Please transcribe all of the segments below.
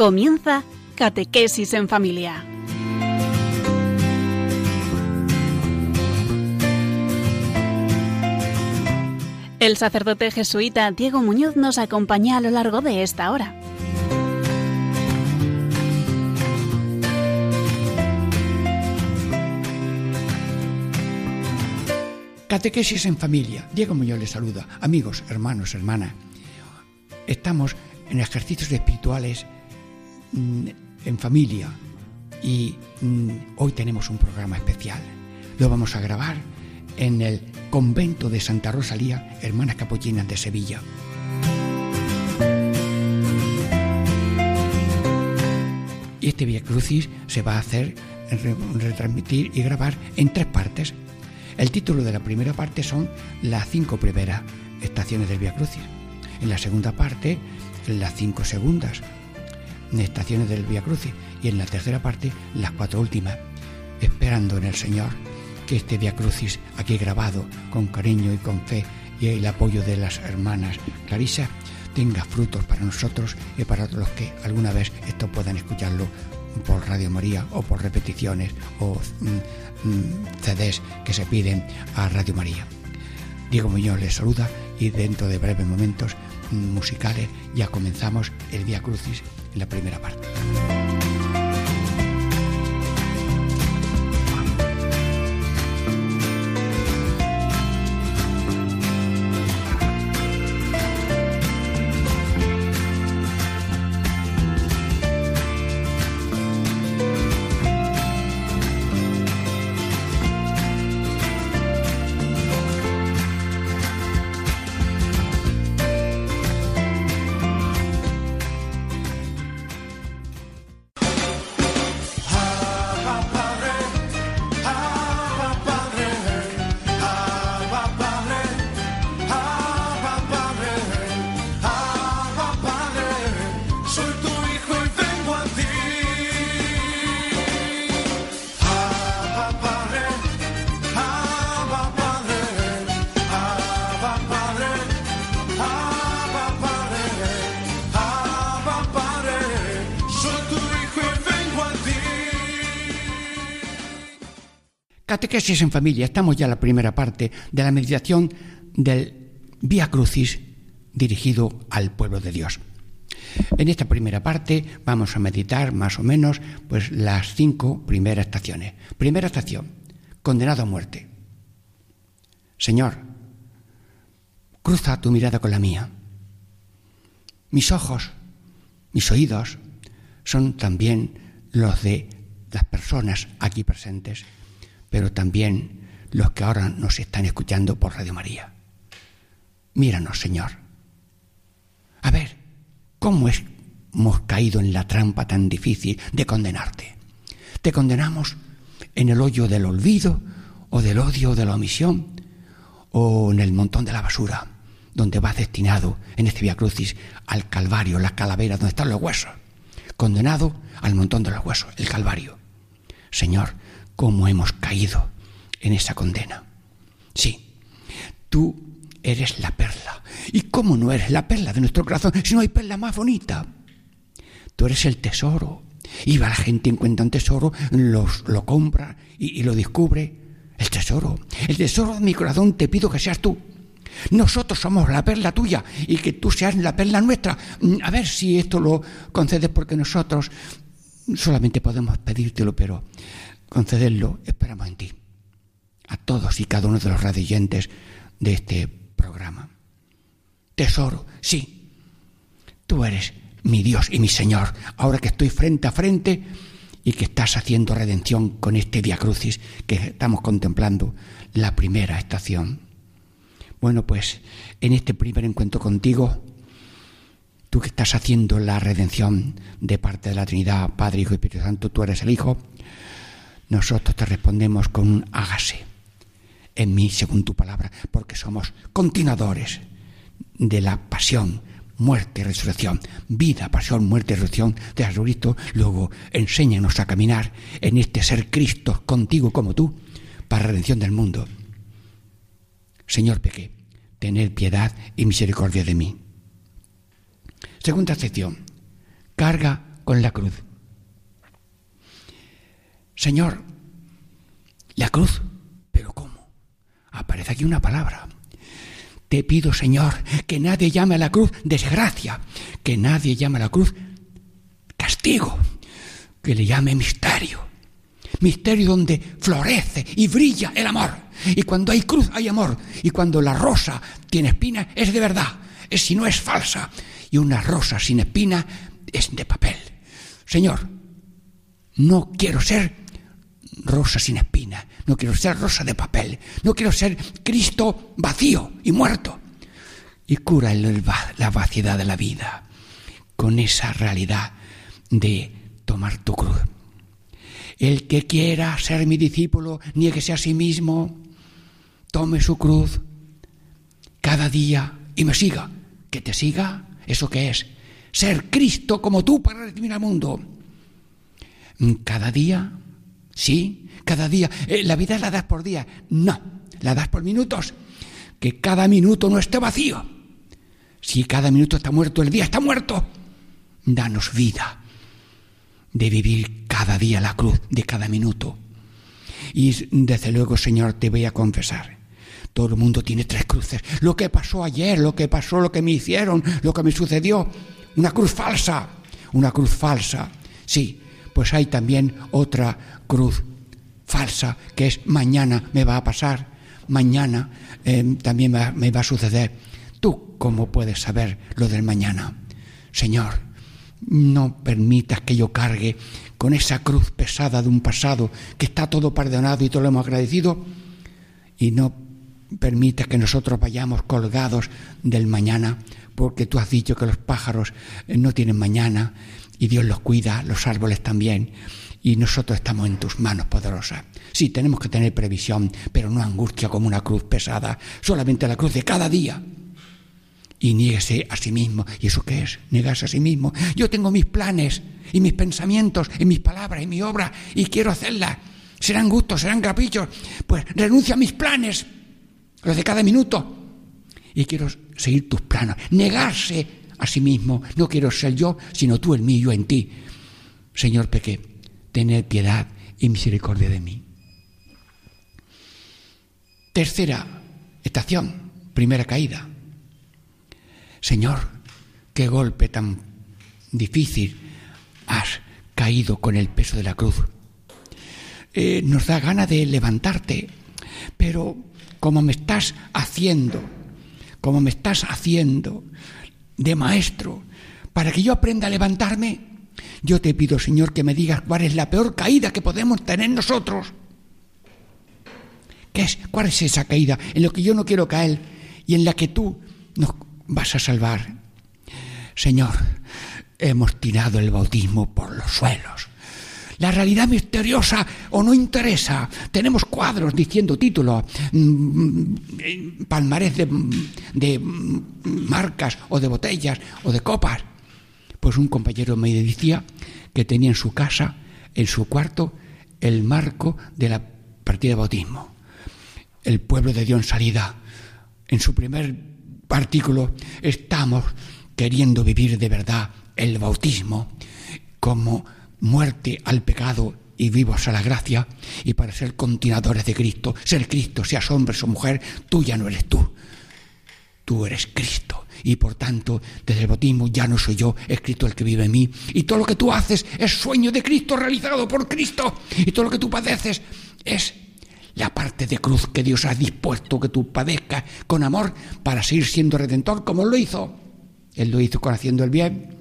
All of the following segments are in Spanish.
Comienza Catequesis en Familia. El sacerdote jesuita Diego Muñoz nos acompaña a lo largo de esta hora. Catequesis en familia. Diego Muñoz les saluda. Amigos, hermanos, hermanas. Estamos en ejercicios espirituales mm, en familia y mm, hoy tenemos un programa especial. Lo vamos a grabar en el convento de Santa Rosalía, Hermanas Capuchinas de Sevilla. Y este Via Crucis se va a hacer, retransmitir y grabar en tres partes. El título de la primera parte son las cinco primeras estaciones del Via Crucis. En la segunda parte, las cinco segundas estaciones del Via Crucis. Y en la tercera parte, las cuatro últimas, esperando en el Señor que este Via Crucis, aquí grabado con cariño y con fe y el apoyo de las hermanas Clarisa, tenga frutos para nosotros y para los que alguna vez esto puedan escucharlo por Radio María o por repeticiones o mm, mm, CDs que se piden a Radio María. Diego Muñoz les saluda y dentro de breves momentos mm, musicales ya comenzamos el Via Crucis la primera parte. Catequesis en familia. Estamos ya en la primera parte de la meditación del Vía Crucis dirigido al pueblo de Dios. En esta primera parte vamos a meditar más o menos pues las cinco primeras estaciones. Primera estación, condenado a muerte. Señor, cruza tu mirada con la mía. Mis ojos, mis oídos son también los de las personas aquí presentes pero también los que ahora nos están escuchando por Radio María. Míranos, Señor. A ver, ¿cómo hemos caído en la trampa tan difícil de condenarte? ¿Te condenamos en el hoyo del olvido o del odio o de la omisión o en el montón de la basura donde vas destinado en este Via Crucis al Calvario, la calavera donde están los huesos? Condenado al montón de los huesos, el Calvario. Señor, cómo hemos caído en esa condena. Sí, tú eres la perla. ¿Y cómo no eres la perla de nuestro corazón si no hay perla más bonita? Tú eres el tesoro. Y va la gente, encuentra un tesoro, los, lo compra y, y lo descubre. El tesoro, el tesoro de mi corazón, te pido que seas tú. Nosotros somos la perla tuya y que tú seas la perla nuestra. Mm, a ver si esto lo concedes porque nosotros solamente podemos pedírtelo, pero concederlo, esperamos en ti. A todos y cada uno de los radioyentes de este programa. Tesoro, sí, tú eres mi Dios y mi Señor, ahora que estoy frente a frente y que estás haciendo redención con este Via Crucis que estamos contemplando, la primera estación. Bueno, pues en este primer encuentro contigo, tú que estás haciendo la redención de parte de la Trinidad, Padre, Hijo y Espíritu Santo, tú eres el Hijo, nosotros te respondemos con un hágase en mí según tu palabra, porque somos continuadores de la pasión, muerte y resurrección. Vida, pasión, muerte y resurrección de Jesucristo. Luego enséñanos a caminar en este ser Cristo contigo como tú, para redención del mundo. Señor, pequé, tener piedad y misericordia de mí. Segunda sección. Carga con la cruz. Señor, la cruz, pero ¿cómo? Aparece aquí una palabra. Te pido, Señor, que nadie llame a la cruz desgracia, que nadie llame a la cruz castigo, que le llame misterio. Misterio donde florece y brilla el amor. Y cuando hay cruz hay amor. Y cuando la rosa tiene espina es de verdad. Es si no es falsa. Y una rosa sin espina es de papel. Señor, no quiero ser rosa sin espina, no quiero ser rosa de papel, no quiero ser Cristo vacío y muerto. Y cura la vaciedad de la vida con esa realidad de tomar tu cruz. El que quiera ser mi discípulo, nieguese a sí mismo, tome su cruz cada día y me siga. Que te siga, ¿eso qué es? Ser Cristo como tú para recibir al mundo. Cada día Sí, cada día. Eh, ¿La vida la das por día? No, la das por minutos. Que cada minuto no esté vacío. Si cada minuto está muerto, el día está muerto. Danos vida de vivir cada día la cruz de cada minuto. Y desde luego, Señor, te voy a confesar. Todo el mundo tiene tres cruces. Lo que pasó ayer, lo que pasó, lo que me hicieron, lo que me sucedió. Una cruz falsa. Una cruz falsa. Sí, pues hay también otra cruz falsa, que es mañana me va a pasar, mañana eh, también me va a suceder. ¿Tú cómo puedes saber lo del mañana? Señor, no permitas que yo cargue con esa cruz pesada de un pasado que está todo perdonado y todo lo hemos agradecido y no permitas que nosotros vayamos colgados del mañana porque tú has dicho que los pájaros eh, no tienen mañana y Dios los cuida, los árboles también, y nosotros estamos en tus manos poderosas. Sí, tenemos que tener previsión, pero no angustia como una cruz pesada, solamente la cruz de cada día. Y niéguese a sí mismo. ¿Y eso qué es? Negarse a sí mismo. Yo tengo mis planes y mis pensamientos y mis palabras y mi obra y quiero hacerlas. Serán gustos, serán caprichos. Pues renuncio a mis planes, los de cada minuto. Y quiero seguir tus planos. Negarse a sí mismo. No quiero ser yo, sino tú en mí, yo en ti. Señor, pequé, tened piedad y misericordia de mí. Tercera estación, primera caída. Señor, qué golpe tan difícil has caído con el peso de la cruz. Eh, nos da gana de levantarte, pero como me estás haciendo, como me estás haciendo de maestro, para que yo aprenda a levantarme, yo te pido, Señor, que me digas cuál es la peor caída que podemos tener nosotros. ¿Qué es? ¿Cuál es esa caída en lo que yo no quiero caer y en la que tú nos vas a salvar? Señor, hemos tirado el bautismo por los suelos. La realidad misteriosa o no interesa. Tenemos cuadros diciendo títulos, mm, palmarés de, de marcas o de botellas o de copas. Pues un compañero me decía que tenía en su casa, en su cuarto, el marco de la partida de bautismo. El pueblo de Dios en salida. En su primer artículo estamos queriendo vivir de verdad el bautismo como muerte al pecado y vivos a la gracia, y para ser continuadores de Cristo, ser Cristo, seas hombre o mujer, tú ya no eres tú, tú eres Cristo. Y por tanto, desde el bautismo ya no soy yo, es Cristo el que vive en mí. Y todo lo que tú haces es sueño de Cristo realizado por Cristo. Y todo lo que tú padeces es la parte de cruz que Dios ha dispuesto que tú padezcas con amor para seguir siendo redentor como lo hizo. Él lo hizo con haciendo el bien,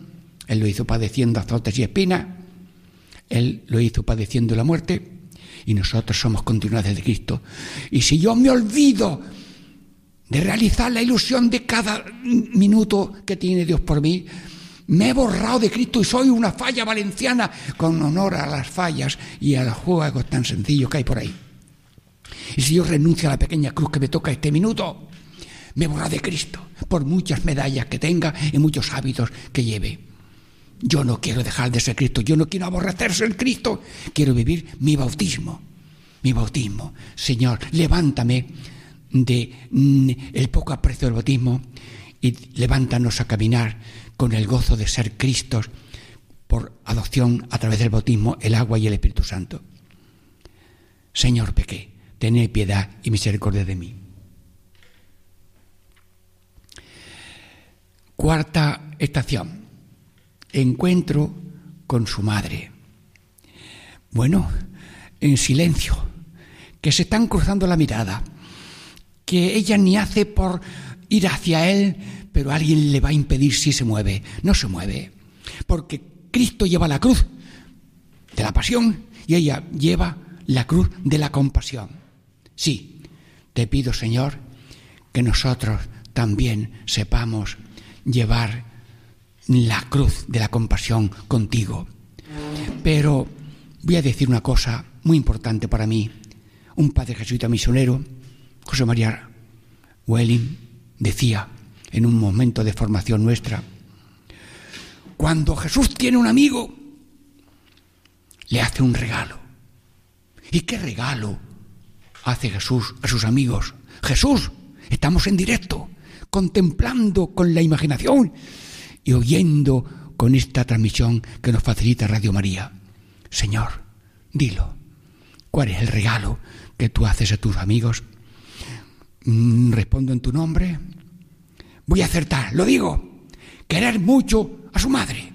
Él lo hizo padeciendo azotes y espinas, él lo hizo padeciendo la muerte y nosotros somos continuadores de Cristo. Y si yo me olvido de realizar la ilusión de cada minuto que tiene Dios por mí, me he borrado de Cristo y soy una falla valenciana con honor a las fallas y a los juegos tan sencillos que hay por ahí. Y si yo renuncio a la pequeña cruz que me toca este minuto, me he borrado de Cristo por muchas medallas que tenga y muchos hábitos que lleve. Yo no quiero dejar de ser Cristo, yo no quiero aborrecerse el Cristo, quiero vivir mi bautismo, mi bautismo. Señor, levántame de mm, el poco aprecio del bautismo y levántanos a caminar con el gozo de ser Cristos por adopción a través del bautismo, el agua y el Espíritu Santo. Señor, pequé, tened piedad y misericordia de mí. Cuarta estación. Encuentro con su madre. Bueno, en silencio, que se están cruzando la mirada, que ella ni hace por ir hacia él, pero alguien le va a impedir si se mueve. No se mueve, porque Cristo lleva la cruz de la pasión y ella lleva la cruz de la compasión. Sí, te pido, Señor, que nosotros también sepamos llevar la cruz de la compasión contigo. Pero voy a decir una cosa muy importante para mí. Un padre jesuita misionero, José María Welling, decía en un momento de formación nuestra, cuando Jesús tiene un amigo, le hace un regalo. ¿Y qué regalo hace Jesús a sus amigos? Jesús, estamos en directo, contemplando con la imaginación y oyendo con esta transmisión que nos facilita Radio María. Señor, dilo, ¿cuál es el regalo que tú haces a tus amigos? Mm, respondo en tu nombre. Voy a acertar, lo digo. Querer mucho a su madre.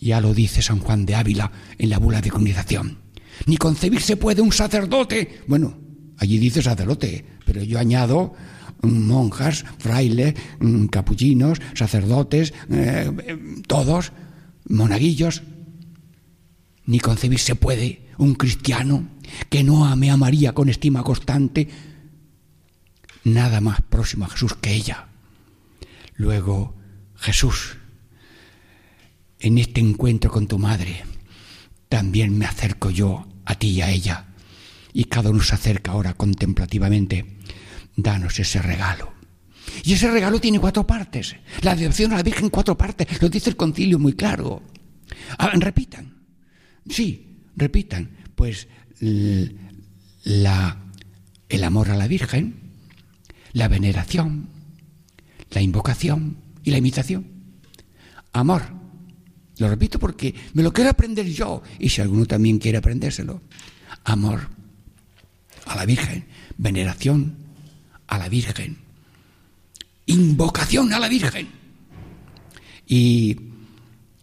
Ya lo dice San Juan de Ávila en la bula de comunización. Ni concebirse puede un sacerdote. Bueno, allí dice sacerdote, pero yo añado mm, monjas, frailes, mm, capuchinos, sacerdotes, eh, todos, monaguillos. Ni concebirse puede un cristiano que no ame a María con estima constante, nada más próximo a Jesús que ella. Luego, Jesús en este encuentro con tu madre, también me acerco yo a ti y a ella. Y cada uno se acerca ahora contemplativamente. Danos ese regalo. Y ese regalo tiene cuatro partes. La devoción a la Virgen, cuatro partes. Lo dice el concilio muy claro. Ah, repitan. Sí, repitan. Pues la, el amor a la Virgen, la veneración, la invocación y la imitación. Amor, lo repito porque me lo quiero aprender yo y si alguno también quiere aprendérselo. Amor a la Virgen, veneración a la Virgen, invocación a la Virgen y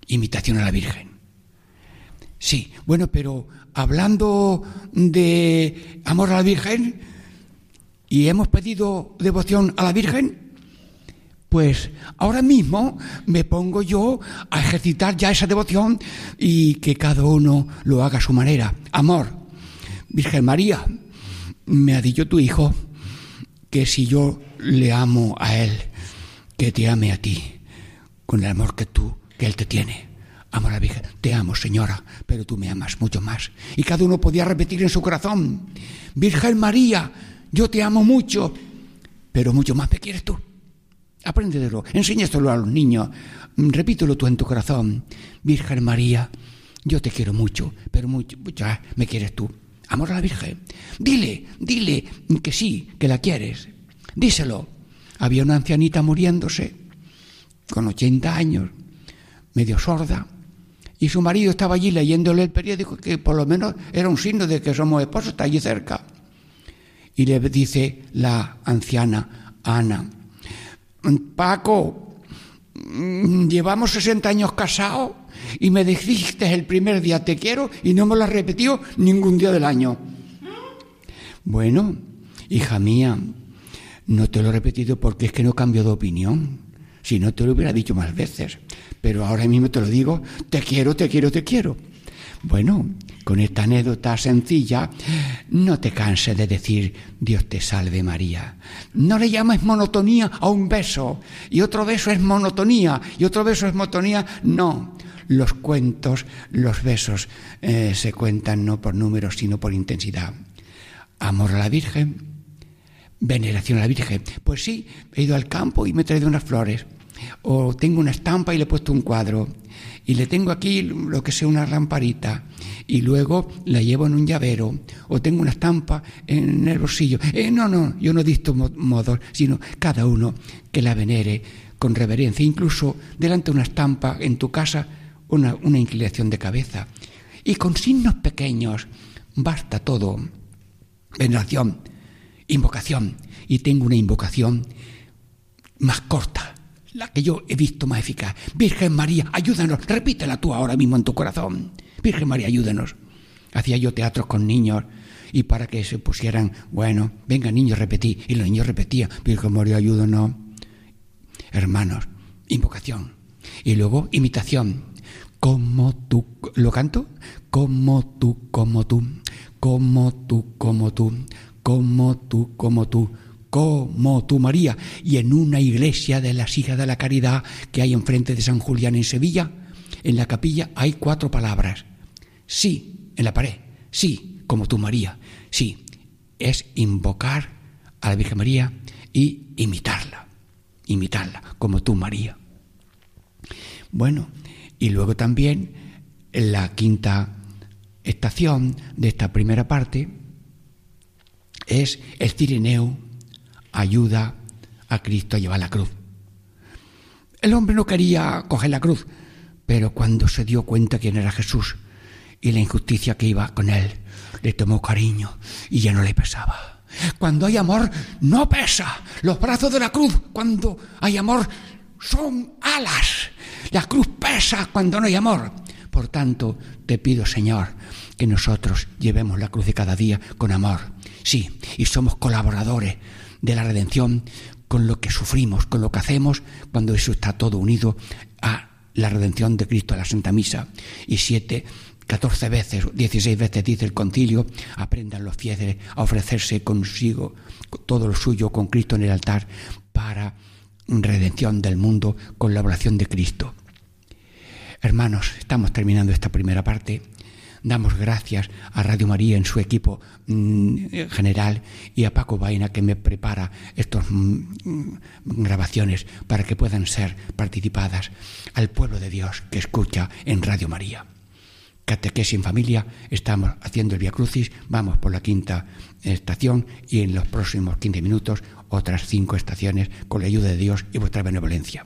imitación a la Virgen. Sí, bueno, pero hablando de amor a la Virgen y hemos pedido devoción a la Virgen, pues ahora mismo me pongo yo a ejercitar ya esa devoción y que cada uno lo haga a su manera. Amor, Virgen María, me ha dicho tu hijo que si yo le amo a él, que te ame a ti, con el amor que tú, que él te tiene. Amor a la Virgen, te amo, señora, pero tú me amas mucho más. Y cada uno podía repetir en su corazón, Virgen María, yo te amo mucho, pero mucho más me quieres tú. Apréndelo, enséñaselo a los niños, repítelo tú en tu corazón. Virgen María, yo te quiero mucho, pero mucho, ya me quieres tú. Amor a la Virgen. Dile, dile que sí, que la quieres. Díselo. Había una ancianita muriéndose, con 80 años, medio sorda, y su marido estaba allí leyéndole el periódico, que por lo menos era un signo de que somos esposos, está allí cerca. Y le dice la anciana Ana, Paco, llevamos 60 años casados y me dijiste el primer día te quiero y no me lo has repetido ningún día del año. Bueno, hija mía, no te lo he repetido porque es que no cambio de opinión. Si no te lo hubiera dicho más veces. Pero ahora mismo te lo digo, te quiero, te quiero, te quiero. Bueno, con esta anécdota sencilla, no te canses de decir Dios te salve María. No le llames monotonía a un beso, y otro beso es monotonía, y otro beso es monotonía. No, los cuentos, los besos eh, se cuentan no por números, sino por intensidad. Amor a la Virgen, veneración a la Virgen. Pues sí, he ido al campo y me he traído unas flores. O tengo una estampa y le he puesto un cuadro y le tengo aquí lo que sea una lamparita y luego la llevo en un llavero o tengo una estampa en el bolsillo. Eh, no, no, yo no dicto modos, sino cada uno que la venere con reverencia, incluso delante de una estampa en tu casa, una, una inclinación de cabeza. Y con signos pequeños basta todo. Veneración, invocación. Y tengo una invocación más corta, la que yo he visto más eficaz. Virgen María, ayúdanos. Repítela tú ahora mismo en tu corazón. Virgen María, ayúdanos. Hacía yo teatros con niños y para que se pusieran, bueno, venga niños, repetí. Y los niños repetían, Virgen María, ayúdanos. Hermanos, invocación. Y luego imitación. Como tú, ¿lo canto? Como tú, como tú, como tú, como tú, como tú, como tú, como tú, María. Y en una iglesia de las hijas de la caridad que hay enfrente de San Julián en Sevilla, en la capilla hay cuatro palabras. Sí, en la pared. Sí, como tú, María. Sí, es invocar a la Virgen María y imitarla. Imitarla, como tú, María. Bueno, y luego también la quinta estación de esta primera parte es el Cirineo ayuda a Cristo a llevar la cruz. El hombre no quería coger la cruz, pero cuando se dio cuenta quién era Jesús y la injusticia que iba con él, le tomó cariño y ya no le pesaba. Cuando hay amor, no pesa. Los brazos de la cruz, cuando hay amor, son alas. La cruz pesa cuando no hay amor. Por tanto, te pido, Señor, que nosotros llevemos la cruz de cada día con amor. Sí, y somos colaboradores de la redención con lo que sufrimos, con lo que hacemos, cuando eso está todo unido a la redención de Cristo, a la Santa Misa. Y siete, catorce veces, dieciséis veces dice el concilio, aprendan los fieles a ofrecerse consigo todo lo suyo con Cristo en el altar para redención del mundo con la oración de Cristo. Hermanos, estamos terminando esta primera parte. Damos gracias a Radio María en su equipo mm, general y a Paco Vaina que me prepara estas mm, grabaciones para que puedan ser participadas al pueblo de Dios que escucha en Radio María. Catequesis en familia, estamos haciendo el Via Crucis, vamos por la quinta estación y en los próximos 15 minutos otras cinco estaciones con la ayuda de Dios y vuestra benevolencia.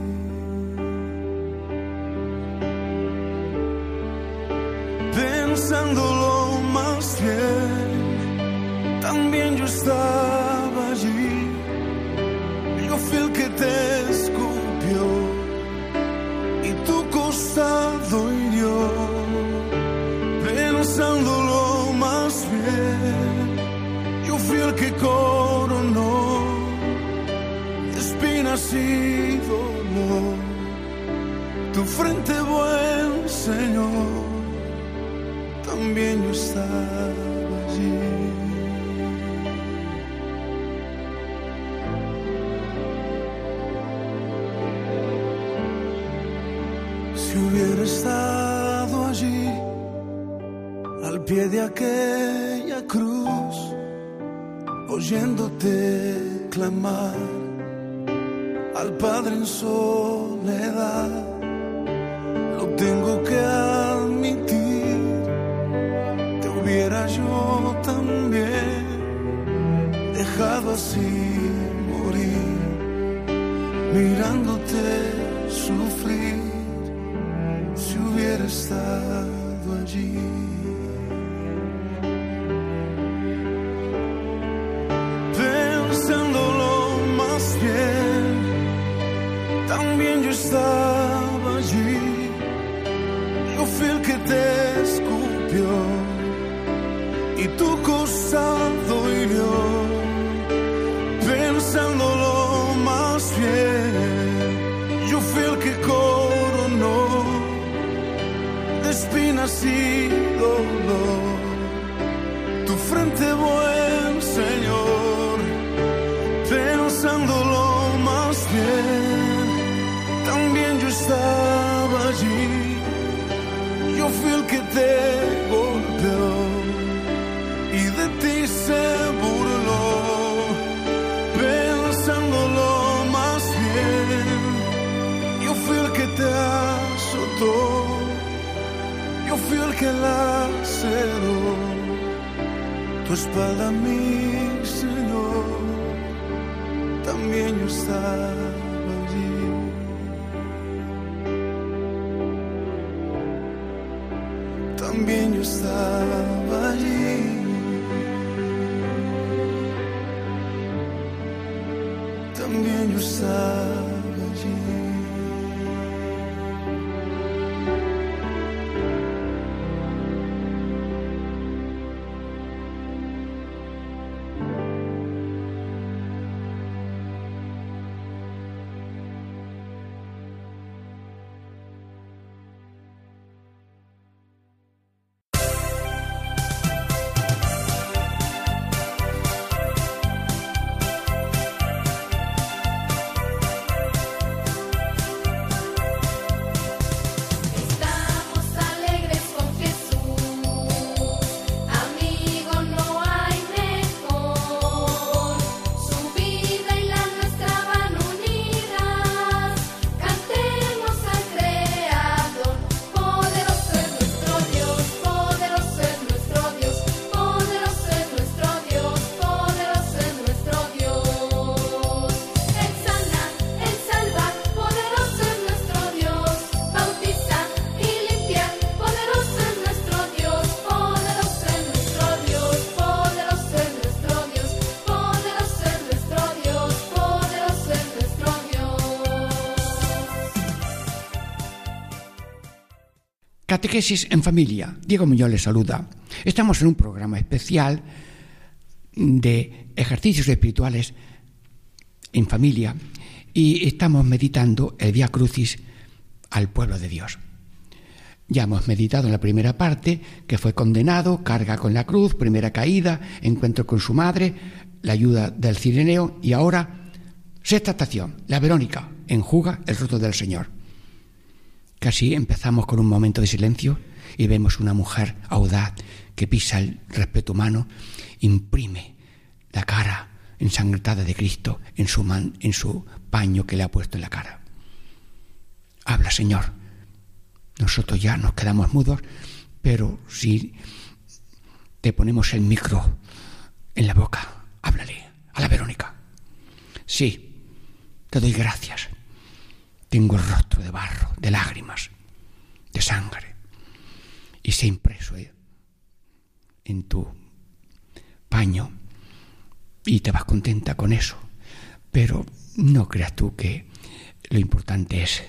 Pensándolo más bien, también yo estaba allí. Yo fui el que te escupió. Y tu costado hirió. Pensándolo más bien, yo fui el que coronó. Espinas y dolor tu frente, buen Señor allí. Si hubiera estado allí, al pie de aquella cruz, oyéndote clamar al Padre en soledad, fui el que te golpeó y de ti se burló, pensándolo más bien. Yo fui el que te azotó, yo fui el que la cerró. Tu espalda, mi Señor, también yo estaba yo Catequesis en familia. Diego Muñoz les saluda. Estamos en un programa especial de ejercicios espirituales en familia y estamos meditando el Via Crucis al pueblo de Dios. Ya hemos meditado en la primera parte que fue condenado, carga con la cruz, primera caída, encuentro con su madre, la ayuda del cireneo y ahora sexta estación, la Verónica enjuga el rostro del Señor. Casi empezamos con un momento de silencio y vemos una mujer audaz que pisa el respeto humano, imprime la cara ensangrentada de Cristo en su, man- en su paño que le ha puesto en la cara. Habla, Señor. Nosotros ya nos quedamos mudos, pero si te ponemos el micro en la boca, háblale a la Verónica. Sí, te doy gracias. Tengo el rostro de barro, de lágrimas, de sangre, y se ha impreso eh, en tu paño. Y te vas contenta con eso. Pero no creas tú que lo importante es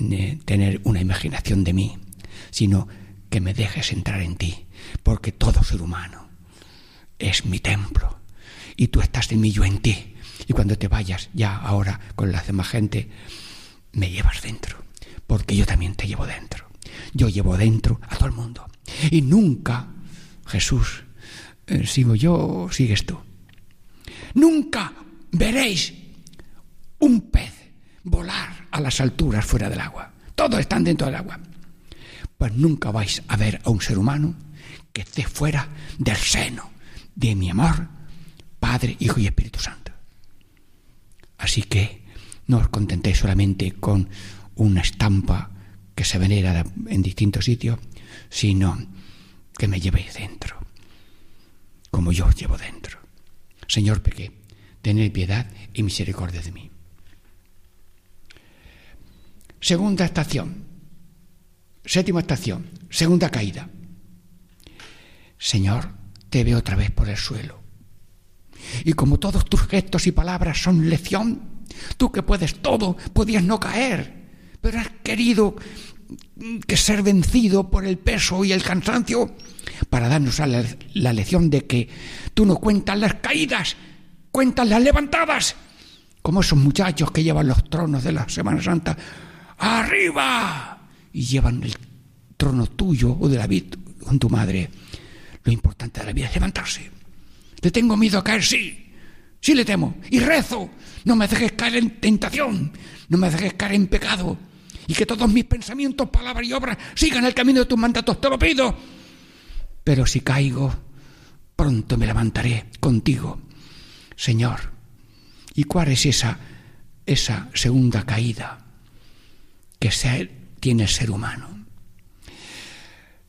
eh, tener una imaginación de mí, sino que me dejes entrar en ti, porque todo ser humano es mi templo. Y tú estás en mí, yo en ti. Y cuando te vayas ya ahora con la demás gente, me llevas dentro, porque yo también te llevo dentro. Yo llevo dentro a todo el mundo. Y nunca, Jesús, eh, sigo yo sigues tú. Nunca veréis un pez volar a las alturas fuera del agua. Todos están dentro del agua. Pues nunca vais a ver a un ser humano que esté fuera del seno de mi amor, Padre, Hijo y Espíritu Santo. Así que no os contentéis solamente con una estampa que se venera en distintos sitios, sino que me llevéis dentro, como yo os llevo dentro. Señor Peque, tened piedad y misericordia de mí. Segunda estación, séptima estación, segunda caída. Señor, te veo otra vez por el suelo. Y como todos tus gestos y palabras son lección, tú que puedes todo, podías no caer, pero has querido que ser vencido por el peso y el cansancio para darnos la, lección de que tú no cuentas las caídas, cuentas las levantadas, como esos muchachos que llevan los tronos de la Semana Santa arriba y llevan el trono tuyo o de la vida con tu madre. Lo importante de la vida es levantarse. ¿Le tengo miedo a caer? Sí. Sí le temo. Y rezo. No me dejes caer en tentación. No me dejes caer en pecado. Y que todos mis pensamientos, palabras y obras sigan el camino de tus mandatos. Te lo pido. Pero si caigo, pronto me levantaré contigo. Señor, ¿y cuál es esa, esa segunda caída que tiene el ser humano?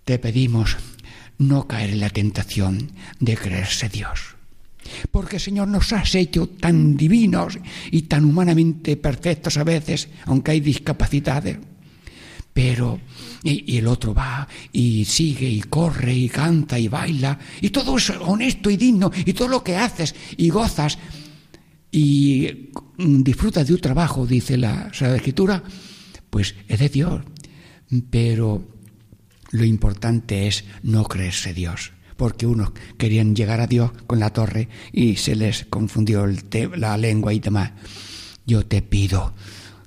Te pedimos no caer en la tentación de creerse Dios. Porque Señor nos has hecho tan divinos y tan humanamente perfectos a veces, aunque hay discapacidades. Pero, y, el otro va y sigue y corre y canta y baila, y todo es honesto y digno, y todo lo que haces y gozas y disfrutas de un trabajo, dice la Sagrada Escritura, pues es de Dios. Pero lo importante es no creerse Dios, porque unos querían llegar a Dios con la torre y se les confundió la lengua y demás. Yo te pido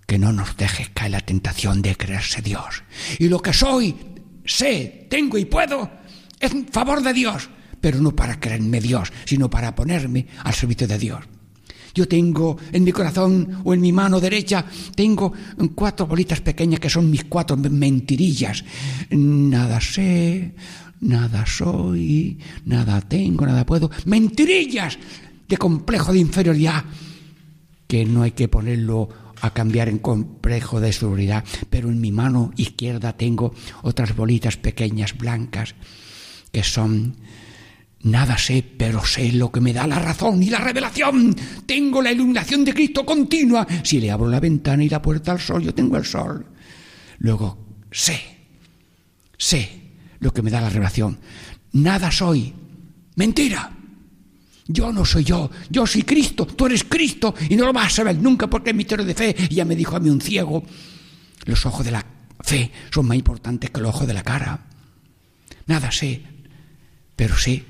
que no nos dejes caer la tentación de creerse Dios. Y lo que soy, sé, tengo y puedo, es en favor de Dios, pero no para creerme Dios, sino para ponerme al servicio de Dios. Yo tengo en mi corazón o en mi mano derecha, tengo cuatro bolitas pequeñas que son mis cuatro mentirillas. Nada sé, nada soy, nada tengo, nada puedo. Mentirillas de complejo de inferioridad que no hay que ponerlo a cambiar en complejo de seguridad. Pero en mi mano izquierda tengo otras bolitas pequeñas blancas que son Nada sé, pero sé lo que me da la razón y la revelación. Tengo la iluminación de Cristo continua. Si le abro la ventana y la puerta al sol, yo tengo el sol. Luego, sé, sé lo que me da la revelación. Nada soy. Mentira. Yo no soy yo, yo soy Cristo, tú eres Cristo y no lo vas a saber nunca porque es misterio de fe. Y ya me dijo a mí un ciego, los ojos de la fe son más importantes que los ojos de la cara. Nada sé, pero sé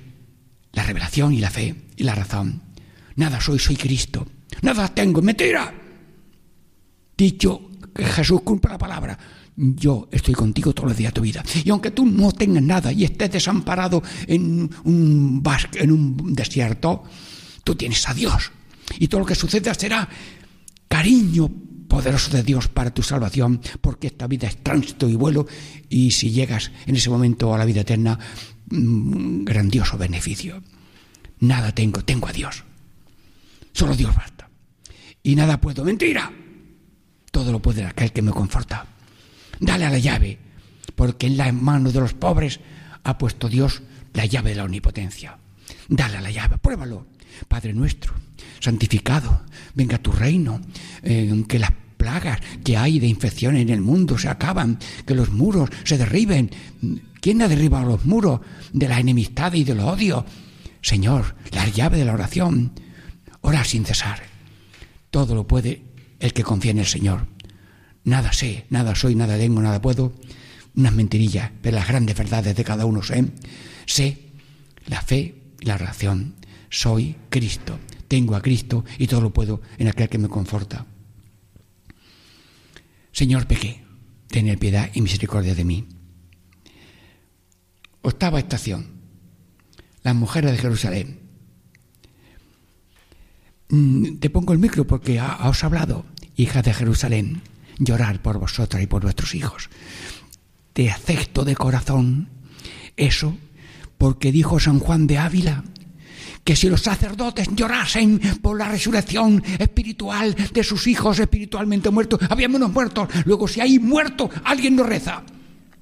la revelación y la fe y la razón. Nada soy, soy Cristo. Nada tengo, mentira. Dicho que Jesús cumple la palabra, yo estoy contigo todos los días de tu vida. Y aunque tú no tengas nada y estés desamparado en un, en un desierto, tú tienes a Dios. Y todo lo que suceda será cariño poderoso de Dios para tu salvación, porque esta vida es tránsito y vuelo, y si llegas en ese momento a la vida eterna, Mm, grandioso beneficio. Nada tengo, tengo a Dios. Solo Dios basta. Y nada puedo. Mentira. Todo lo puede aquel que me conforta. Dale a la llave, porque en la mano de los pobres ha puesto Dios la llave de la omnipotencia. Dale a la llave, pruébalo. Padre nuestro, santificado, venga tu reino, eh, que las plagas que hay de infección en el mundo se acaban, que los muros se derriben, ¿Quién ha derribado los muros de la enemistad y del odio? Señor, la llave de la oración. Ora sin cesar. Todo lo puede el que confía en el Señor. Nada sé, nada soy, nada tengo, nada puedo. Unas mentirillas, pero las grandes verdades de cada uno sé. Sé la fe y la oración. Soy Cristo. Tengo a Cristo y todo lo puedo en aquel que me conforta. Señor, pequé. Ten piedad y misericordia de mí. Octava estación. Las mujeres de Jerusalén. Mm, te pongo el micro porque os hablado, hijas de Jerusalén, llorar por vosotras y por vuestros hijos. Te acepto de corazón eso porque dijo San Juan de Ávila que si los sacerdotes llorasen por la resurrección espiritual de sus hijos espiritualmente muertos, había menos muertos. Luego, si hay muertos, alguien no reza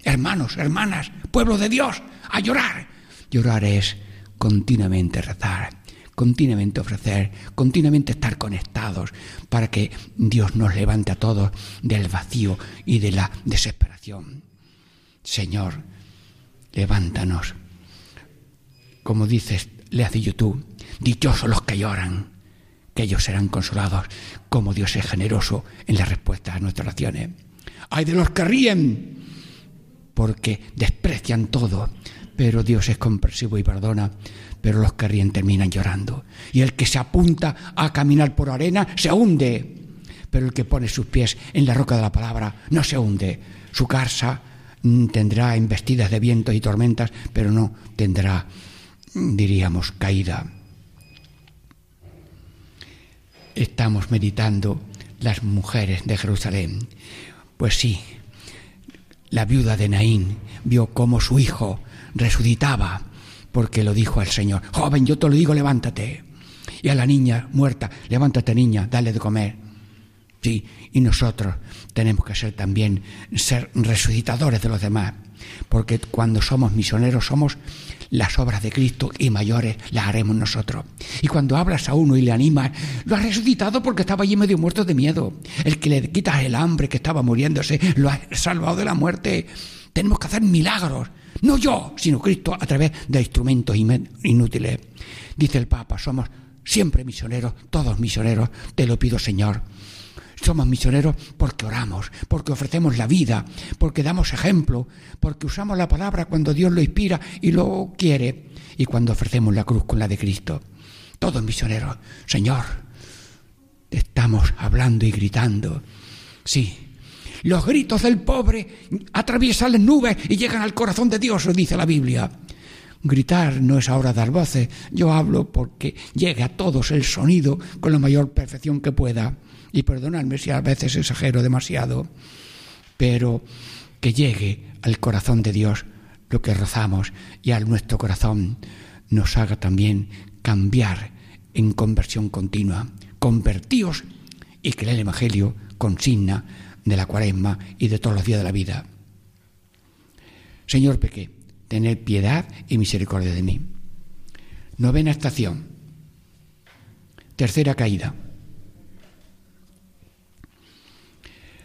hermanos, hermanas, pueblo de Dios, a llorar. Llorar es continuamente rezar, continuamente ofrecer, continuamente estar conectados para que Dios nos levante a todos del vacío y de la desesperación. Señor, levántanos. Como dices, le hace YouTube, dichosos los que lloran, que ellos serán consolados, como Dios es generoso en la respuesta a nuestras oraciones. Hay de los que ríen, porque desprecian todo. Pero Dios es comprensivo y perdona, pero los que ríen terminan llorando. Y el que se apunta a caminar por arena se hunde, pero el que pone sus pies en la roca de la palabra no se hunde. Su casa mm, tendrá embestidas de vientos y tormentas, pero no tendrá, mm, diríamos, caída. Estamos meditando las mujeres de Jerusalén. Pues sí, la viuda de Naín vio cómo su hijo resucitaba, porque lo dijo al Señor, joven, yo te lo digo, levántate. Y a la niña muerta, levántate niña, dale de comer. Sí, y nosotros tenemos que ser también, ser resucitadores de los demás, porque cuando somos misioneros somos las obras de Cristo y mayores las haremos nosotros. Y cuando hablas a uno y le animas, lo has resucitado porque estaba allí medio muerto de miedo. El que le quitas el hambre que estaba muriéndose, lo has salvado de la muerte. Tenemos que hacer milagros, no yo, sino Cristo a través de instrumentos inútiles. Dice el Papa, somos siempre misioneros, todos misioneros, te lo pido Señor. Somos misioneros porque oramos, porque ofrecemos la vida, porque damos ejemplo, porque usamos la palabra cuando Dios lo inspira y lo quiere, y cuando ofrecemos la cruz con la de Cristo. Todos misioneros. Señor, estamos hablando y gritando. Sí, los gritos del pobre atraviesan las nubes y llegan al corazón de Dios, dice la Biblia. Gritar no es ahora dar voces, yo hablo porque llegue a todos el sonido con la mayor perfección que pueda y perdonadme si a veces exagero demasiado, pero que llegue al corazón de Dios lo que rozamos y a nuestro corazón nos haga también cambiar en conversión continua. Convertíos y que el Evangelio consigna de la cuaresma y de todos los días de la vida. Señor Peque, tened piedad y misericordia de mí. Novena estación. Tercera caída.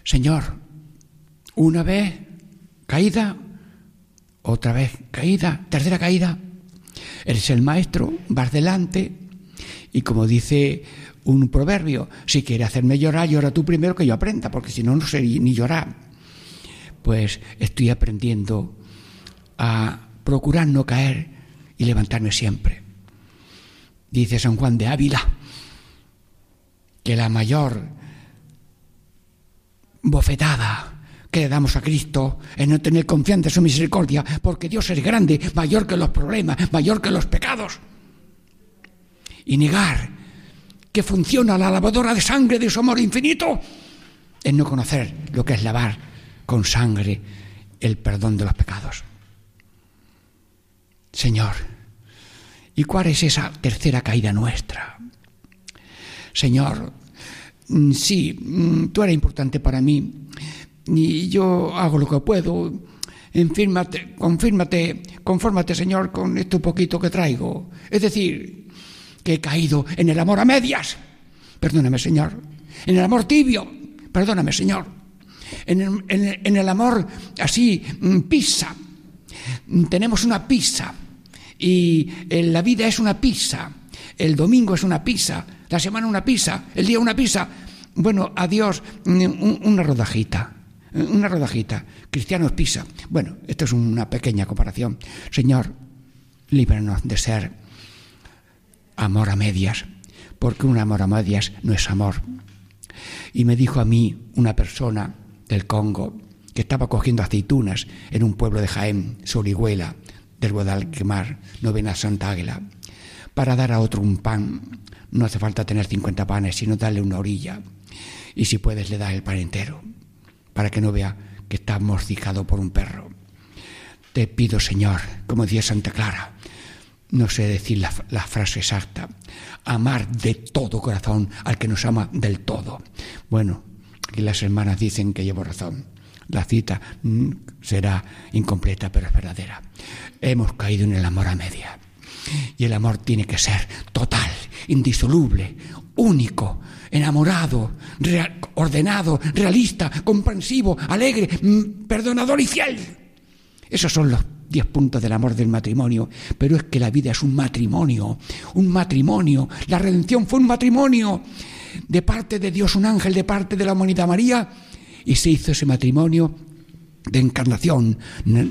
Señor, una vez caída, otra vez caída, tercera caída. Eres el maestro, vas delante y como dice un proverbio, si quieres hacerme llorar, llora tú primero que yo aprenda, porque si no, no sé ni llorar. Pues estoy aprendiendo a procurar no caer y levantarme siempre. Dice San Juan de Ávila que la mayor bofetada que le damos a Cristo es no tener confianza en su misericordia, porque Dios es grande, mayor que los problemas, mayor que los pecados. Y negar que funciona la lavadora de sangre de su amor infinito es no conocer lo que es lavar con sangre el perdón de los pecados. Señor, ¿y cuál es esa tercera caída nuestra? Señor, Mm, sí, mm, tú eres importante para mí y yo hago lo que puedo. Enfírmate, confírmate, confórmate, Señor, con esto poquito que traigo. Es decir, que he caído en el amor a medias. Perdóname, Señor. En el amor tibio. Perdóname, Señor. En el, amor así, mm, pizza. Tenemos una pizza. Y la vida es una pizza. El domingo es una pizza la semana una pizza, el día una pizza. Bueno, adiós, mm, una rodajita, una rodajita. Cristianos pizza. Bueno, esto es una pequeña comparación. Señor, líbranos de ser amor a medias, porque un amor a medias no es amor. Y me dijo a mí una persona del Congo que estaba cogiendo aceitunas en un pueblo de Jaén, Sorihuela, del Guadalquemar, novena Santa Águila, para dar a otro un pan no hace falta tener 50 panes, sino darle una orilla. Y si puedes, le das el pan entero, para que no vea que está morcijado por un perro. Te pido, Señor, como decía Santa Clara, no sé decir la, la, frase exacta, amar de todo corazón al que nos ama del todo. Bueno, aquí las hermanas dicen que llevo razón. La cita mm, será incompleta, pero es verdadera. Hemos caído en el amor a media. Y el amor tiene que ser total, indisoluble, único, enamorado, ordenado, realista, comprensivo, alegre, mm, perdonador y fiel. Esos son los diez puntos del amor del matrimonio. Pero es que la vida es un matrimonio, un matrimonio. La redención fue un matrimonio. De parte de Dios un ángel, de parte de la humanidad María. Y se hizo ese matrimonio de encarnación,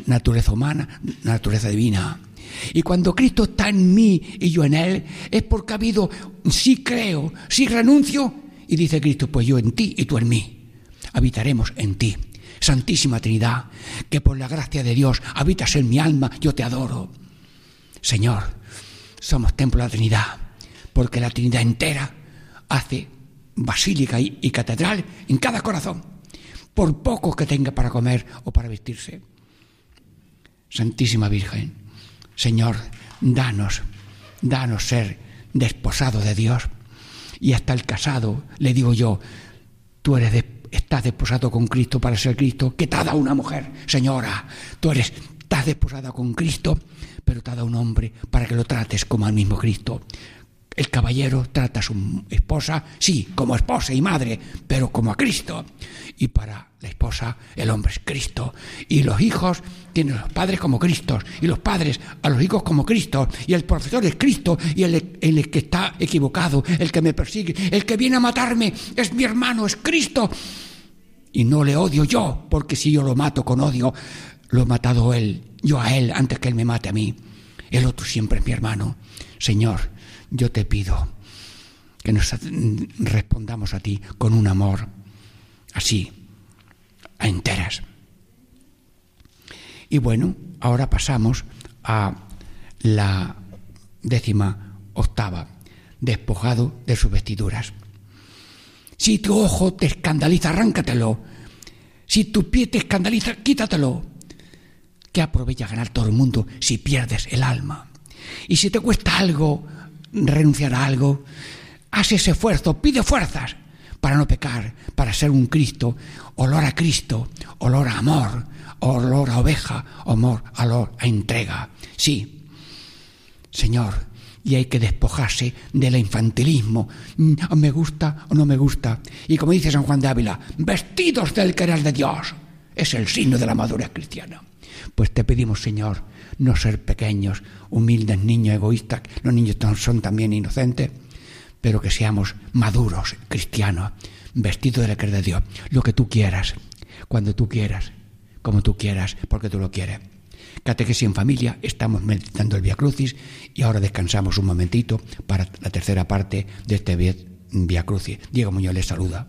naturaleza humana, naturaleza divina. Y cuando Cristo está en mí y yo en Él, es porque ha habido, sí creo, sí renuncio, y dice Cristo, pues yo en ti y tú en mí. Habitaremos en ti. Santísima Trinidad, que por la gracia de Dios habitas en mi alma, yo te adoro. Señor, somos templo de la Trinidad, porque la Trinidad entera hace basílica y, catedral en cada corazón, por poco que tenga para comer o para vestirse. Santísima Virgen, Señor, danos, danos ser desposado de Dios. Y hasta el casado, le digo yo, tú eres de- estás desposado con Cristo para ser Cristo, que te ha dado una mujer, señora, tú eres, estás desposada con Cristo, pero te ha dado un hombre para que lo trates como al mismo Cristo. El caballero trata a su esposa, sí, como esposa y madre, pero como a Cristo. Y para la esposa el hombre es Cristo. Y los hijos tienen a los padres como Cristo. Y los padres a los hijos como Cristo. Y el profesor es Cristo. Y el, el que está equivocado, el que me persigue, el que viene a matarme, es mi hermano, es Cristo. Y no le odio yo, porque si yo lo mato con odio, lo he matado él, yo a él, antes que él me mate a mí. El otro siempre es mi hermano. Señor, yo te pido que nos respondamos a ti con un amor así, a enteras. Y bueno, ahora pasamos a la décima octava, despojado de sus vestiduras. Si tu ojo te escandaliza, arráncatelo. Si tu pie te escandaliza, quítatelo. ¿Qué aprovecha ganar todo el mundo si pierdes el alma? Y si te cuesta algo renunciar a algo, haz ese esfuerzo, pide fuerzas para no pecar, para ser un Cristo, olor a Cristo, olor a amor, olor a oveja, amor, olor a entrega. Sí, Señor, y hay que despojarse del infantilismo. Mm, Me gusta o no me gusta. Y como dice San Juan de Ávila, vestidos del querer de Dios. Es el signo de la madurez cristiana. Pues te pedimos, Señor, no ser pequeños, humildes niños egoístas. Los niños son también inocentes, pero que seamos maduros cristianos, vestidos del querer de Dios. Lo que tú quieras, cuando tú quieras, como tú quieras, porque tú lo quieres. Catequesis en familia, estamos meditando el Via Crucis y ahora descansamos un momentito para la tercera parte de este Via Crucis. Diego Muñoz les saluda.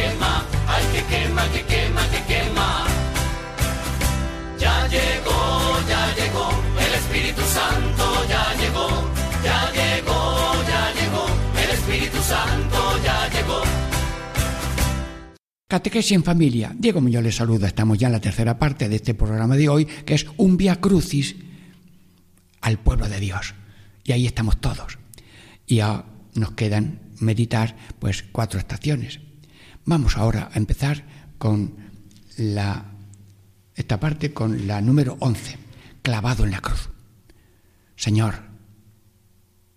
quema, que quema, ay que quema, que quema, que quema. Ya llegó, ya llegó, el Espíritu Santo ya llegó, ya llegó, ya llegó, el Espíritu Santo ya llegó. Catequesis en familia. Diego Muñoz les saluda. Estamos ya en la tercera parte de este programa de hoy, que es un Via Crucis al pueblo de Dios. Y ahí estamos todos. Y ya nos quedan meditar pues cuatro estaciones. Vamos ahora a empezar con la esta parte con la número 11, clavado en la cruz. Señor,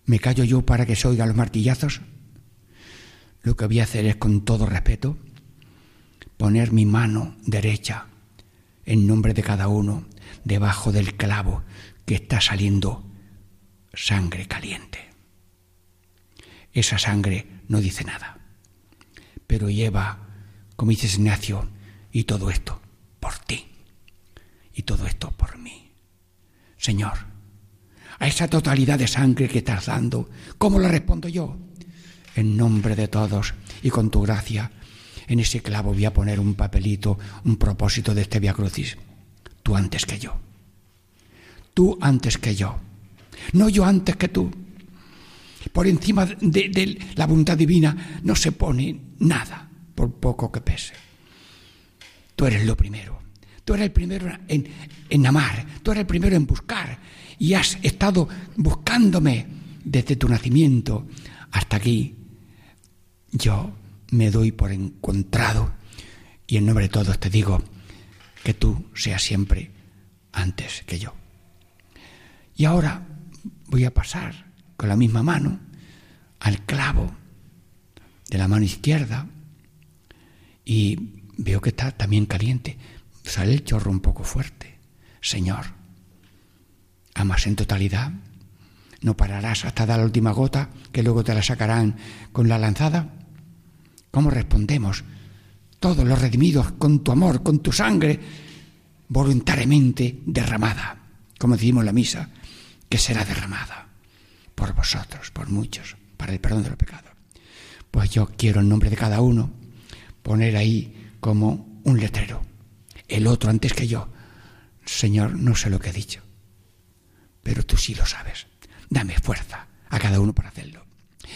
¿me callo yo para que se oigan los martillazos? Lo que voy a hacer es con todo respeto poner mi mano derecha en nombre de cada uno debajo del clavo que está saliendo sangre caliente. Esa sangre no dice nada, pero lleva, como dice Ignacio, y todo esto por ti, y todo esto por mí. Señor, a esa totalidad de sangre que estás dando, ¿cómo la respondo yo? En nombre de todos y con tu gracia, en ese clavo voy a poner un papelito, un propósito de este Via Crucis. Tú antes que yo. Tú antes que yo. No yo antes que tú. Por encima de, la voluntad divina no se pone nada, por poco que pese. Tú eres lo primero. Tú eres el primero en, en amar, tú eres el primero en buscar y has estado buscándome desde tu nacimiento hasta aquí. Yo me doy por encontrado y en nombre de todos te digo que tú seas siempre antes que yo. Y ahora voy a pasar con la misma mano al clavo de la mano izquierda y veo que está también caliente. Sale el chorro un poco fuerte. Señor, amas en totalidad. No pararás hasta dar la última gota que luego te la sacarán con la lanzada. ¿Cómo respondemos? Todos los redimidos con tu amor, con tu sangre, voluntariamente derramada, como decimos en la misa, que será derramada por vosotros, por muchos, para el perdón de los pecados. Pues yo quiero en nombre de cada uno poner ahí como un letrero. El otro antes que yo. Señor, no sé lo que he dicho, pero tú sí lo sabes. Dame fuerza a cada uno para hacerlo.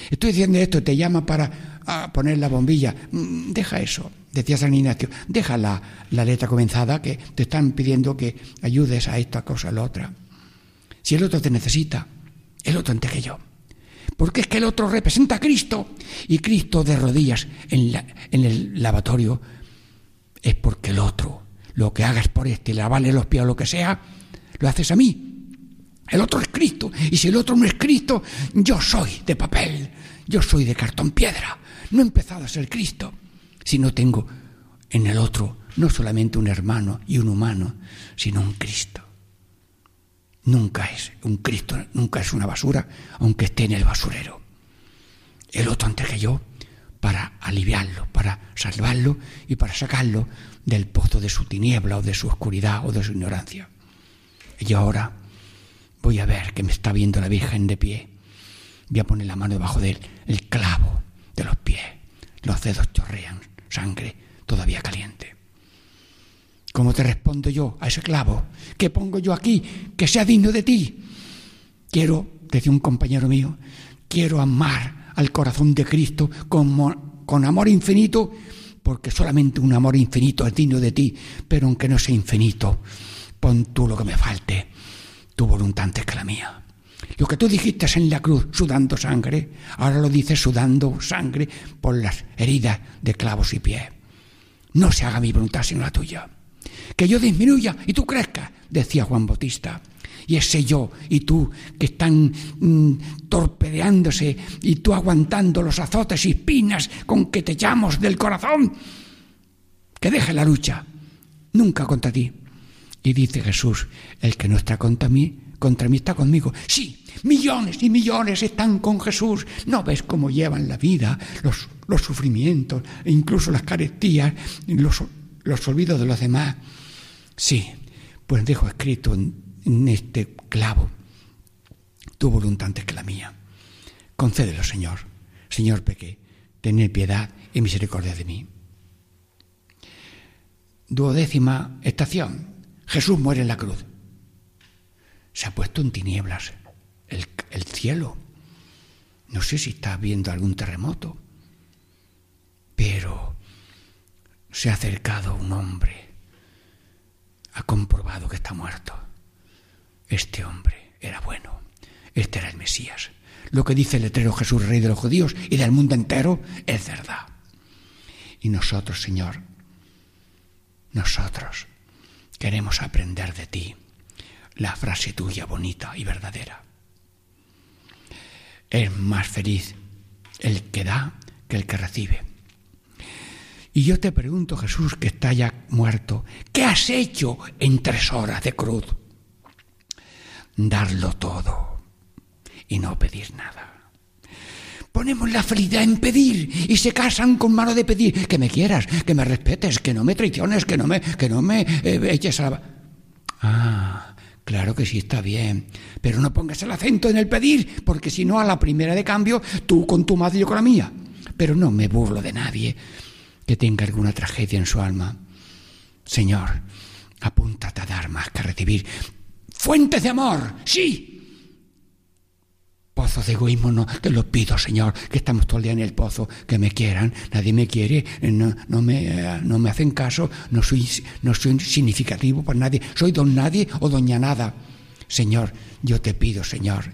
Estoy diciendo esto, te llama para ah, poner la bombilla. Mm, Deja eso, decía San Ignacio. Deja la, la letra comenzada que te están pidiendo que ayudes a esta cosa, a la otra. Si el otro te necesita, el otro antes que yo. Porque es que el otro representa a Cristo y Cristo de rodillas en, el lavatorio es porque el otro, lo que hagas por este, lavarle los pies o lo que sea, lo haces a mí. El otro es Cristo. Y si el otro no es Cristo, yo soy de papel, yo soy de cartón piedra. No he empezado a ser Cristo si no tengo en el otro no solamente un hermano y un humano, sino un Cristo. Nunca es un Cristo, nunca es una basura, aunque esté en el basurero. El otro antes que yo, para aliviarlo, para salvarlo y para sacarlo del pozo de su tiniebla o de su oscuridad o de su ignorancia. Y ahora voy a ver que me está viendo la Virgen de pie. Voy a poner la mano debajo de él, el clavo de los pies. Los dedos chorrean sangre todavía caliente. ¿Cómo te respondo yo a ese clavo? ¿Qué pongo yo aquí que sea digno de ti? Quiero, decía un compañero mío, quiero amar al corazón de Cristo con, amor infinito, porque solamente un amor infinito es digno de ti, pero aunque no sea infinito, pon tú lo que me falte, tu voluntad antes que la mía. Lo que tú dijiste en la cruz, sudando sangre, ahora lo dices sudando sangre por las heridas de clavos y pies. No se haga mi voluntad sino la tuya. Que yo disminuya y tú crezcas, decía Juan Bautista. Y ese yo y tú que están mm, torpedeándose y tú aguantando los azotes y espinas con que te llamos del corazón, que deje la lucha, nunca contra ti. Y dice Jesús, el que no está contra mí, contra mí está conmigo. Sí, millones y millones están con Jesús. ¿No ves cómo llevan la vida, los, los sufrimientos, e incluso las carestías, los, los olvidos de los demás? Sí, pues dejo escrito en, este clavo tu voluntad antes que la mía. Concédelo, Señor. Señor, pequé, tened piedad y misericordia de mí. Duodécima estación. Jesús muere en la cruz. Se ha puesto en tinieblas el, el cielo. No sé si está viendo algún terremoto, pero se ha acercado un hombre. Ha comprobado que está muerto. Este hombre era bueno. Este era el Mesías. Lo que dice el letrero Jesús, Rey de los judíos y del mundo entero, es verdad. Y nosotros, Señor, nosotros queremos aprender de ti la frase tuya bonita y verdadera. Es más feliz el que da que el que recibe. Y yo te pregunto, Jesús, que está ya muerto, ¿qué has hecho en tres horas de cruz? Darlo todo y no pedir nada. Ponemos la felicidad en pedir y se casan con mano de pedir que me quieras, que me respetes, que no me traiciones, que no me, que no me eh, eches a la... Ah, claro que sí está bien, pero no pongas el acento en el pedir, porque si no a la primera de cambio tú con tu madre y yo con la mía. Pero no me burlo de nadie que tenga alguna tragedia en su alma. Señor, apúntate a dar más que a recibir. Fuentes de amor, sí, pozos de egoísmo no te lo pido, Señor, que estamos todo el día en el pozo, que me quieran, nadie me quiere, eh, no, no me, eh, no me hacen caso, no soy, no soy significativo para nadie, soy don nadie o doña nada. Señor, yo te pido, Señor,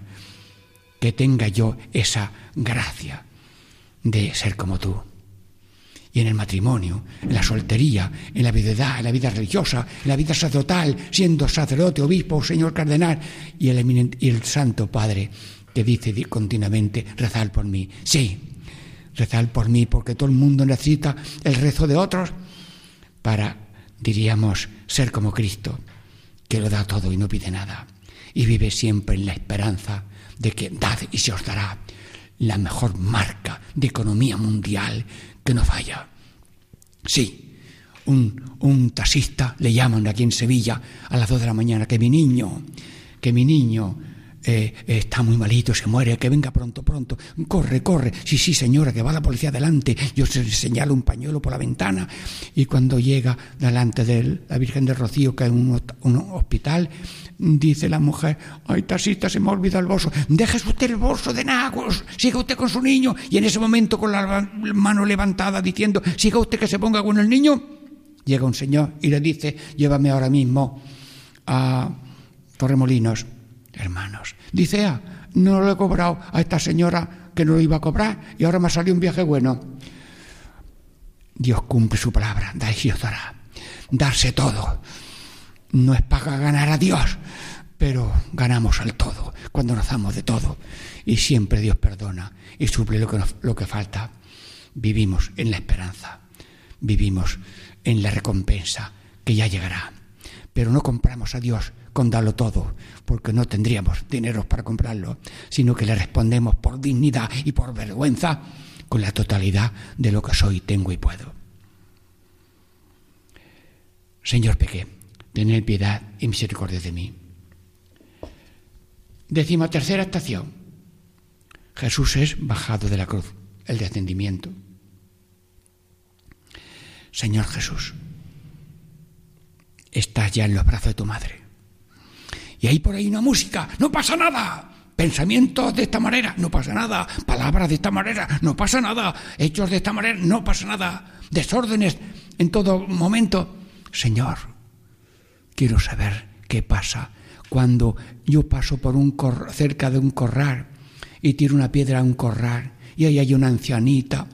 que tenga yo esa gracia de ser como tú. Y en el matrimonio, en la soltería, en la viudedad, en la vida religiosa, en la vida sacerdotal, siendo sacerdote, obispo, señor cardenal, y el, Santo Padre que dice di- continuamente, rezar por mí. Sí, rezar por mí, porque todo el mundo necesita el rezo de otros para, diríamos, ser como Cristo, que lo da todo y no pide nada, y vive siempre en la esperanza de que dad y se os dará la mejor marca de economía mundial que no falla. Sí, un, un taxista le llaman aquí en Sevilla a las dos de la mañana que mi niño, que mi niño eh, está muy malito, se muere, que venga pronto, pronto. Corre, corre. Sí, sí, señora, que va la policía delante. Yo se señalo un pañuelo por la ventana y cuando llega delante de la Virgen del Rocío, que es un, hospital, dice la mujer, ay, taxista, se me ha olvidado el bolso. Déjese usted el bolso de nagos, siga usted con su niño. Y en ese momento, con la mano levantada, diciendo, siga usted que se ponga con el niño, llega un señor y le dice, llévame ahora mismo a Torremolinos, hermanos. Dice, ah, no lo he cobrado a esta señora que no lo iba a cobrar y ahora me ha salido un viaje bueno. Dios cumple su palabra, da y os dará. Darse todo. No es para ganar a Dios, pero ganamos al todo cuando nos damos de todo. Y siempre Dios perdona y suple lo que, nos- lo que falta. Vivimos en la esperanza, vivimos en la recompensa que ya llegará. Pero no compramos a Dios con darlo todo, porque no tendríamos dinero para comprarlo, sino que le respondemos por dignidad y por vergüenza con la totalidad de lo que soy, tengo y puedo. Señor pequé, tened piedad y misericordia de mí. Décima tercera estación. Jesús es bajado de la cruz, el descendimiento. Señor Jesús, estás ya en los brazos de tu madre. Y hay por ahí una música, no pasa nada. Pensamientos de esta manera, no pasa nada. Palabras de esta manera, no pasa nada. Hechos de esta manera, no pasa nada. Desórdenes en todo momento. Señor, quiero saber qué pasa cuando yo paso por un cerca de un corral y tiro una piedra a un corral y ahí hay una ancianita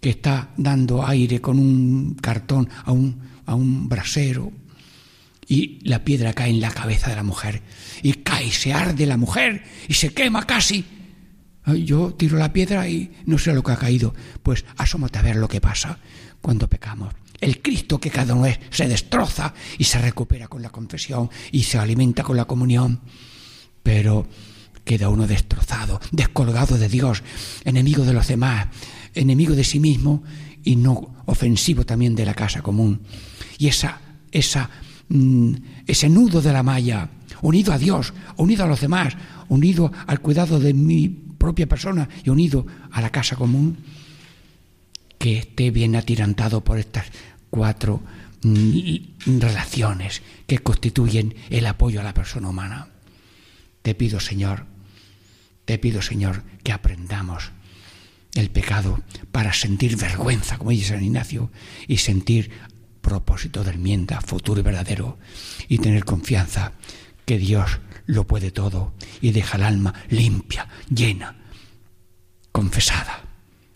que está dando aire con un cartón a un, a un brasero y la piedra cae en la cabeza de la mujer y cae, se arde la mujer y se quema casi. Yo tiro la piedra y no sé lo que ha caído. Pues asómate a ver lo que pasa cuando pecamos. El Cristo que cada uno es se destroza y se recupera con la confesión y se alimenta con la comunión. Pero queda uno destrozado, descolgado de Dios, enemigo de los demás, enemigo de sí mismo y no ofensivo también de la casa común. Y esa, esa, mm, ese nudo de la malla, unido a Dios, unido a los demás, unido al cuidado de mi propia persona y unido a la casa común, que esté bien atirantado por estas cuatro mm, relaciones que constituyen el apoyo a la persona humana. Te pido, Señor, te pido, Señor, que aprendamos el pecado para sentir vergüenza, como dice San Ignacio, y sentir propósito de enmienda futuro y verdadero, y tener confianza que Dios lo puede todo y deja el alma limpia, llena, confesada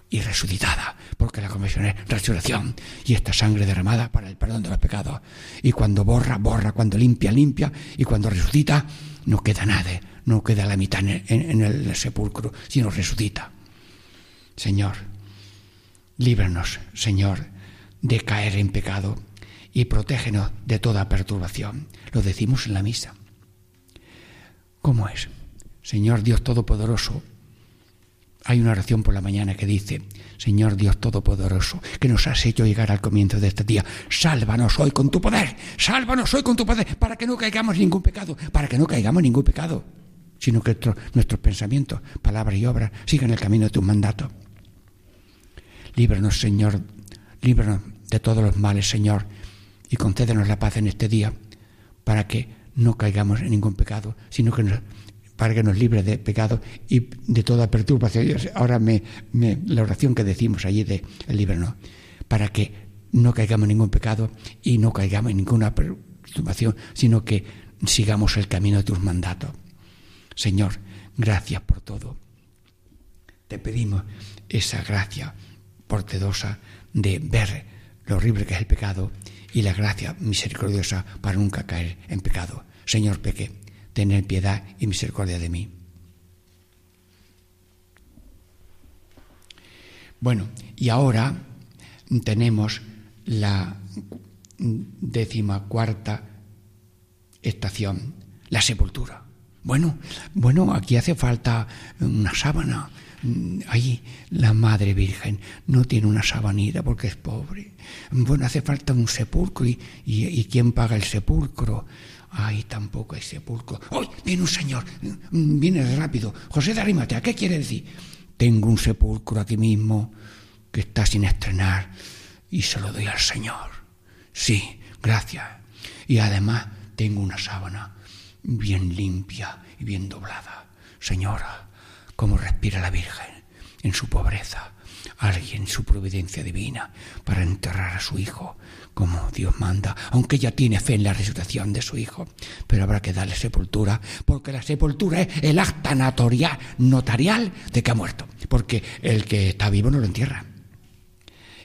y resucitada, porque la confesión es resurrección y esta sangre derramada para el perdón de los pecados. Y cuando borra, borra, cuando limpia, limpia, y cuando resucita, no queda nada, no queda la mitad en, en- en el sepulcro, sino resucita. Señor, líbranos, Señor, de caer en pecado y protégenos de toda perturbación. Lo decimos en la misa. ¿Cómo es? Señor Dios Todopoderoso, hay una oración por la mañana que dice, Señor Dios Todopoderoso, que nos has hecho llegar al comienzo de este día, sálvanos hoy con tu poder, sálvanos hoy con tu poder, para que no caigamos ningún pecado, para que no caigamos ningún pecado, sino que nuestro- nuestros pensamientos, palabras y obras sigan el camino de tu mandato. Líbranos, Señor, líbranos de todos los males, Señor, y concédenos la paz en este día, para que no caigamos en ningún pecado, sino que nos para que nos libre de pecado y de toda perturbación. Ahora me, la oración que decimos allí de el libro. Para que no caigamos en ningún pecado y no caigamos en ninguna perturbación, sino que sigamos el camino de tus mandatos. Señor, gracias por todo. Te pedimos esa gracia portedosa de ver lo horrible que es el pecado y la gracia misericordiosa para nunca caer en pecado. Señor, peque, tener piedad y misericordia de mí. Bueno, y ahora tenemos la décima cuarta estación, la sepultura. Bueno, bueno, aquí hace falta una sábana. Mm, Ahí la Madre Virgen no tiene una sabanita porque es pobre. Bueno, hace falta un sepulcro y, y, ¿quién paga el sepulcro? Ay, tampoco hay sepulcro. ¡Ay! Viene un señor, mm, viene rápido. José de Arimatea, ¿qué quiere decir? Tengo un sepulcro aquí mismo que está sin estrenar y se lo doy al Señor. Sí, gracias. Y además tengo una sábana bien limpia y bien doblada. Señora, cómo respira la Virgen en su pobreza. Alguien, su providencia divina, para enterrar a su hijo como Dios manda, aunque ella tiene fe en la resurrección de su hijo. Pero habrá que darle sepultura, porque la sepultura es el acta notorial, notarial de que ha muerto. Porque el que está vivo no lo entierra.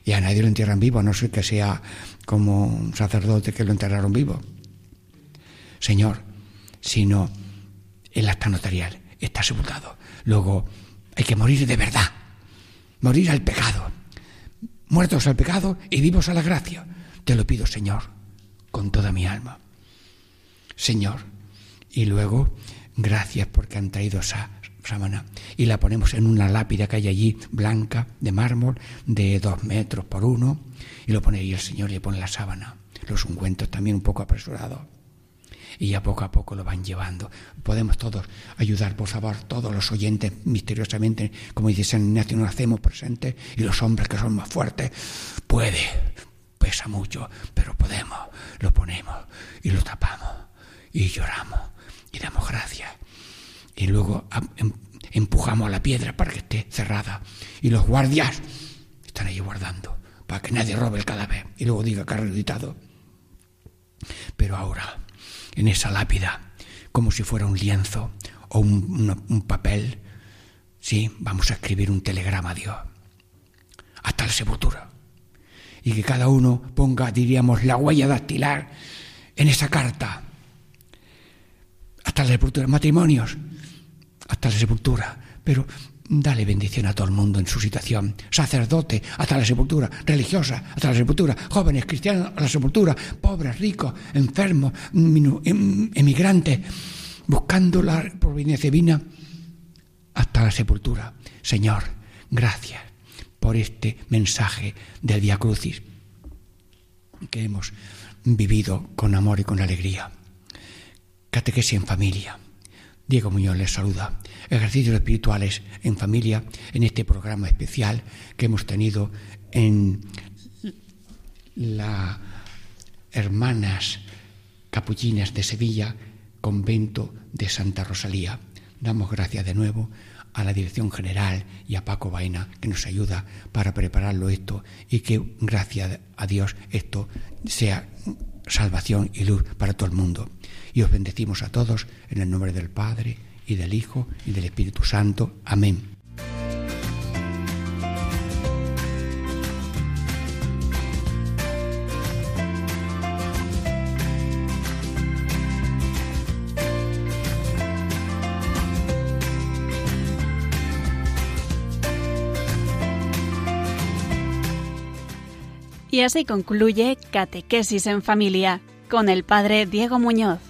Y a nadie lo entierran vivo, a no ser que sea como un sacerdote que lo enterraron vivo. Señor, sino el acta notarial está sepultado. Luego hay que morir de verdad, morir al pecado, muertos al pecado y vivos a la gracia. Te lo pido, Señor, con toda mi alma. Señor, y luego gracias porque han traído esa sábana y la ponemos en una lápida que hay allí blanca de mármol de dos metros por uno. Y lo pone ahí el Señor y le pone la sábana, los ungüentos también un poco apresurados y ya poco a poco lo van llevando. Podemos todos ayudar, por favor, todos los oyentes misteriosamente, como dice San Ignacio, hacemos presentes y los hombres que son más fuertes, puede, pesa mucho, pero podemos, lo ponemos y lo tapamos y lloramos y damos gracias. Y luego em- empujamos a la piedra para que esté cerrada y los guardias están ahí guardando para que nadie robe el cadáver y luego diga que ha resucitado. Pero ahora, en esa lápida, como si fuera un lienzo o un, papel, sí, vamos a escribir un telegrama a Dios, hasta la sepultura. Y que cada uno ponga, diríamos, la huella dactilar en esa carta, hasta la sepultura, matrimonios, hasta la sepultura. Pero dale bendición a todo el mundo en su situación. Sacerdote, hasta la sepultura. Religiosa, hasta la sepultura. Jóvenes, cristianos, a la sepultura. Pobres, ricos, enfermos, em- emigrantes, buscando la providencia divina hasta la sepultura. Señor, gracias por este mensaje del Via Crucis que hemos vivido con amor y con alegría. Catequesis en familia. Diego Muñoz les saluda. Ejercicios espirituales en familia en este programa especial que hemos tenido en las Hermanas Capuchinas de Sevilla, convento de Santa Rosalía. Damos gracias de nuevo a la Dirección General y a Paco Baena que nos ayuda para prepararlo esto y que gracias a Dios esto sea salvación y luz para todo el mundo. Y os bendecimos a todos en el nombre del Padre y del Hijo y del Espíritu Santo. Amén. Y así concluye Catequesis en Familia con el Padre Diego Muñoz.